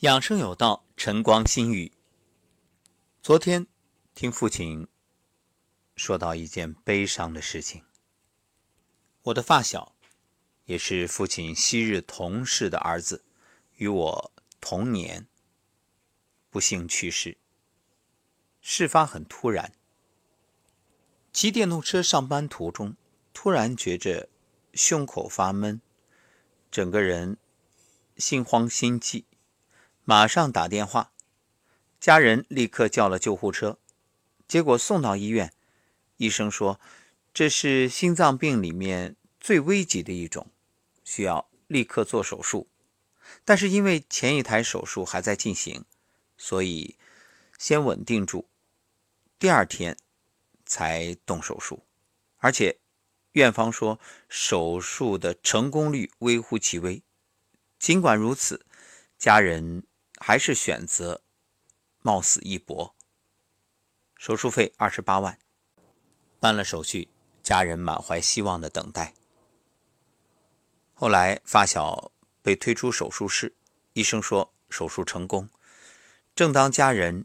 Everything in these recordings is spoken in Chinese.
养生有道，晨光心语。昨天听父亲说到一件悲伤的事情。我的发小，也是父亲昔日同事的儿子，与我同年，不幸去世。事发很突然，骑电动车上班途中，突然觉着胸口发闷，整个人心慌心悸。马上打电话，家人立刻叫了救护车，结果送到医院，医生说这是心脏病里面最危急的一种，需要立刻做手术。但是因为前一台手术还在进行，所以先稳定住，第二天才动手术。而且院方说手术的成功率微乎其微。尽管如此，家人。还是选择冒死一搏。手术费二十八万，办了手续，家人满怀希望的等待。后来发小被推出手术室，医生说手术成功。正当家人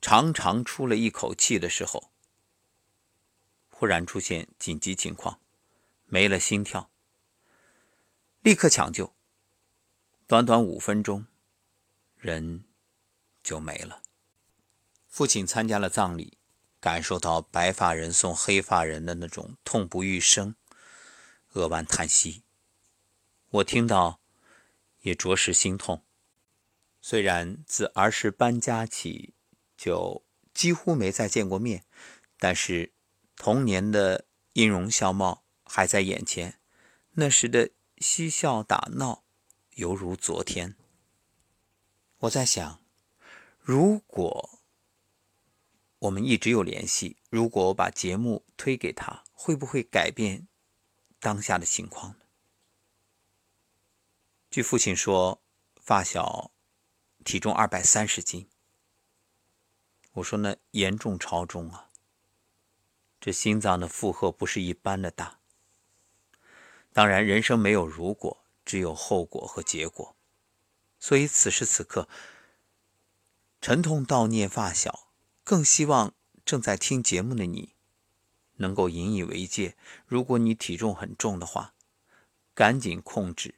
长长出了一口气的时候，忽然出现紧急情况，没了心跳，立刻抢救，短短五分钟。人就没了。父亲参加了葬礼，感受到白发人送黑发人的那种痛不欲生，扼腕叹息。我听到也着实心痛。虽然自儿时搬家起就几乎没再见过面，但是童年的音容笑貌还在眼前，那时的嬉笑打闹犹如昨天。我在想，如果我们一直有联系，如果我把节目推给他，会不会改变当下的情况呢？据父亲说，发小体重二百三十斤。我说那严重超重啊，这心脏的负荷不是一般的大。当然，人生没有如果，只有后果和结果。所以此时此刻，沉痛悼念发小，更希望正在听节目的你能够引以为戒。如果你体重很重的话，赶紧控制。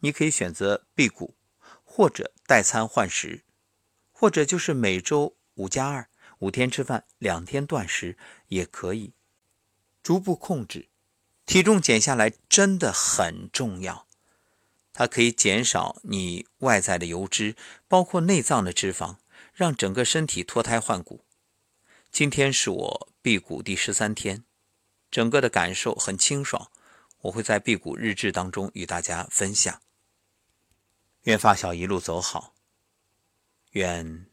你可以选择辟谷，或者代餐换食，或者就是每周五加二，五天吃饭，两天断食也可以，逐步控制。体重减下来真的很重要。它可以减少你外在的油脂，包括内脏的脂肪，让整个身体脱胎换骨。今天是我辟谷第十三天，整个的感受很清爽。我会在辟谷日志当中与大家分享。愿发小一路走好，愿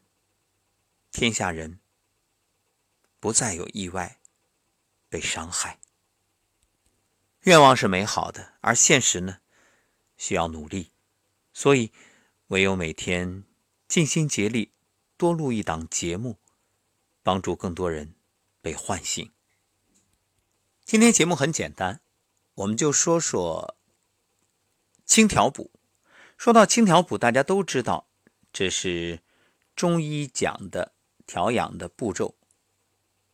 天下人不再有意外被伤害。愿望是美好的，而现实呢？需要努力，所以唯有每天尽心竭力，多录一档节目，帮助更多人被唤醒。今天节目很简单，我们就说说清调补。说到清调补，大家都知道，这是中医讲的调养的步骤，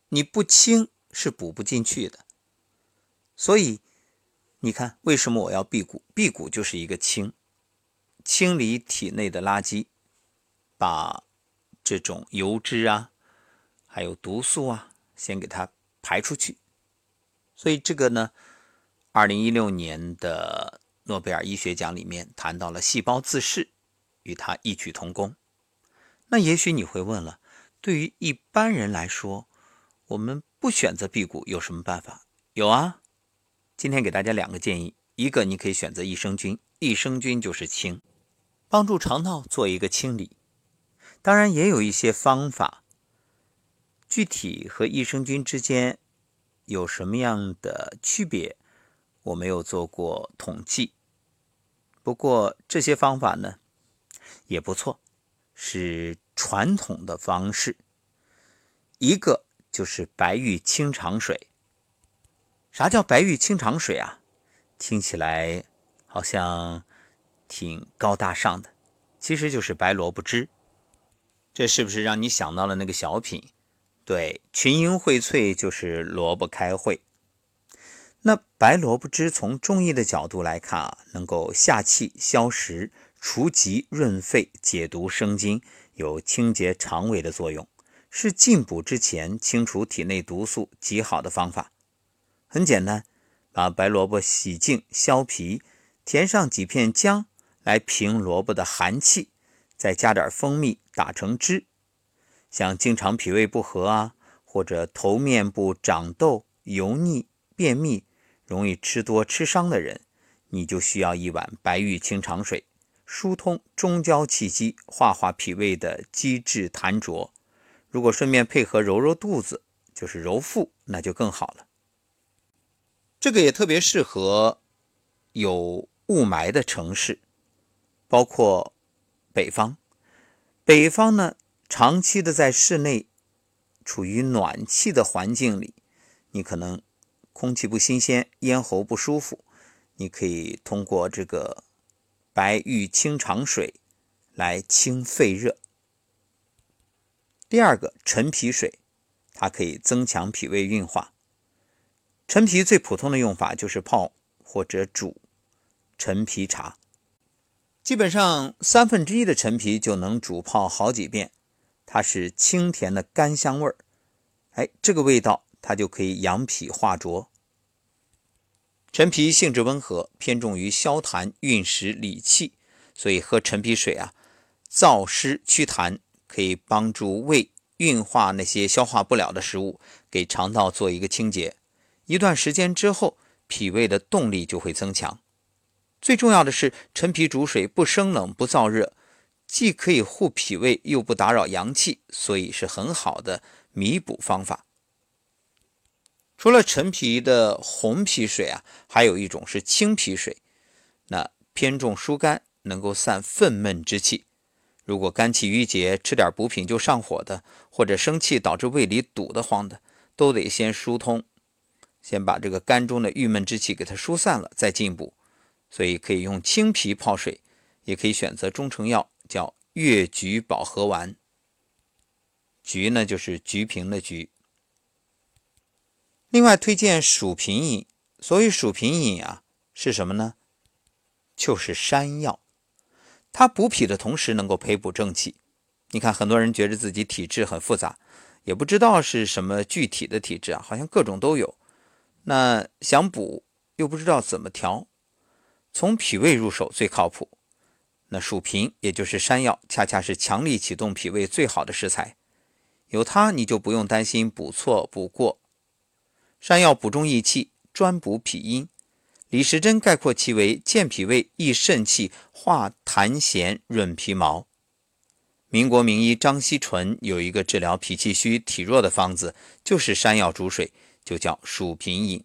你不清是补不进去的，所以。你看，为什么我要辟谷？辟谷就是一个清，清理体内的垃圾，把这种油脂啊，还有毒素啊，先给它排出去。所以这个呢，二零一六年的诺贝尔医学奖里面谈到了细胞自噬，与它异曲同工。那也许你会问了，对于一般人来说，我们不选择辟谷有什么办法？有啊。今天给大家两个建议，一个你可以选择益生菌，益生菌就是清，帮助肠道做一个清理。当然也有一些方法，具体和益生菌之间有什么样的区别，我没有做过统计。不过这些方法呢也不错，是传统的方式。一个就是白玉清肠水。啥叫白玉清肠水啊？听起来好像挺高大上的。其实就是白萝卜汁。这是不是让你想到了那个小品？对，群英荟萃就是萝卜开会。那白萝卜汁从中医的角度来看啊，能够下气消食、除疾润肺、解毒生津，有清洁肠胃的作用，是进补之前清除体内毒素极好的方法。很简单，把白萝卜洗净削皮，填上几片姜来平萝卜的寒气，再加点蜂蜜打成汁。像经常脾胃不和啊，或者头面部长痘、油腻、便秘、容易吃多吃伤的人，你就需要一碗白玉清肠水，疏通中焦气机，化化脾胃的积滞痰浊。如果顺便配合揉揉肚子，就是揉腹，那就更好了。这个也特别适合有雾霾的城市，包括北方。北方呢，长期的在室内处于暖气的环境里，你可能空气不新鲜，咽喉不舒服。你可以通过这个白玉清肠水来清肺热。第二个陈皮水，它可以增强脾胃运化。陈皮最普通的用法就是泡或者煮陈皮茶，基本上三分之一的陈皮就能煮泡好几遍。它是清甜的甘香味儿，哎，这个味道它就可以养脾化浊。陈皮性质温和，偏重于消痰、运食、理气，所以喝陈皮水啊，燥湿祛痰，可以帮助胃运化那些消化不了的食物，给肠道做一个清洁。一段时间之后，脾胃的动力就会增强。最重要的是，陈皮煮水不生冷不燥热，既可以护脾胃，又不打扰阳气，所以是很好的弥补方法。除了陈皮的红皮水啊，还有一种是青皮水，那偏重疏肝，能够散愤闷之气。如果肝气郁结，吃点补品就上火的，或者生气导致胃里堵得慌的，都得先疏通。先把这个肝中的郁闷之气给它疏散了，再进补。所以可以用青皮泡水，也可以选择中成药，叫越橘保和丸。橘呢，就是橘平的橘。另外推荐薯平饮。所谓薯平饮啊，是什么呢？就是山药。它补脾的同时能够培补正气。你看，很多人觉得自己体质很复杂，也不知道是什么具体的体质啊，好像各种都有。那想补又不知道怎么调，从脾胃入手最靠谱。那薯平也就是山药，恰恰是强力启动脾胃最好的食材。有它，你就不用担心补错补过。山药补中益气，专补脾阴。李时珍概括其为健脾胃、益肾气、化痰涎、润皮毛。民国名医张锡纯有一个治疗脾气虚、体弱的方子，就是山药煮水。就叫薯平饮，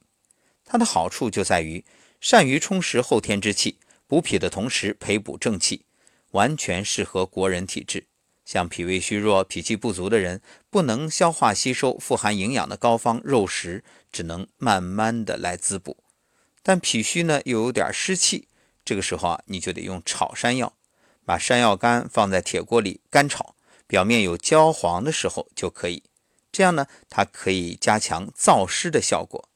它的好处就在于善于充实后天之气，补脾的同时培补正气，完全适合国人体质。像脾胃虚弱、脾气不足的人，不能消化吸收富含营养的膏方肉食，只能慢慢的来滋补。但脾虚呢，又有点湿气，这个时候啊，你就得用炒山药，把山药干放在铁锅里干炒，表面有焦黄的时候就可以。这样呢，它可以加强燥湿的效果。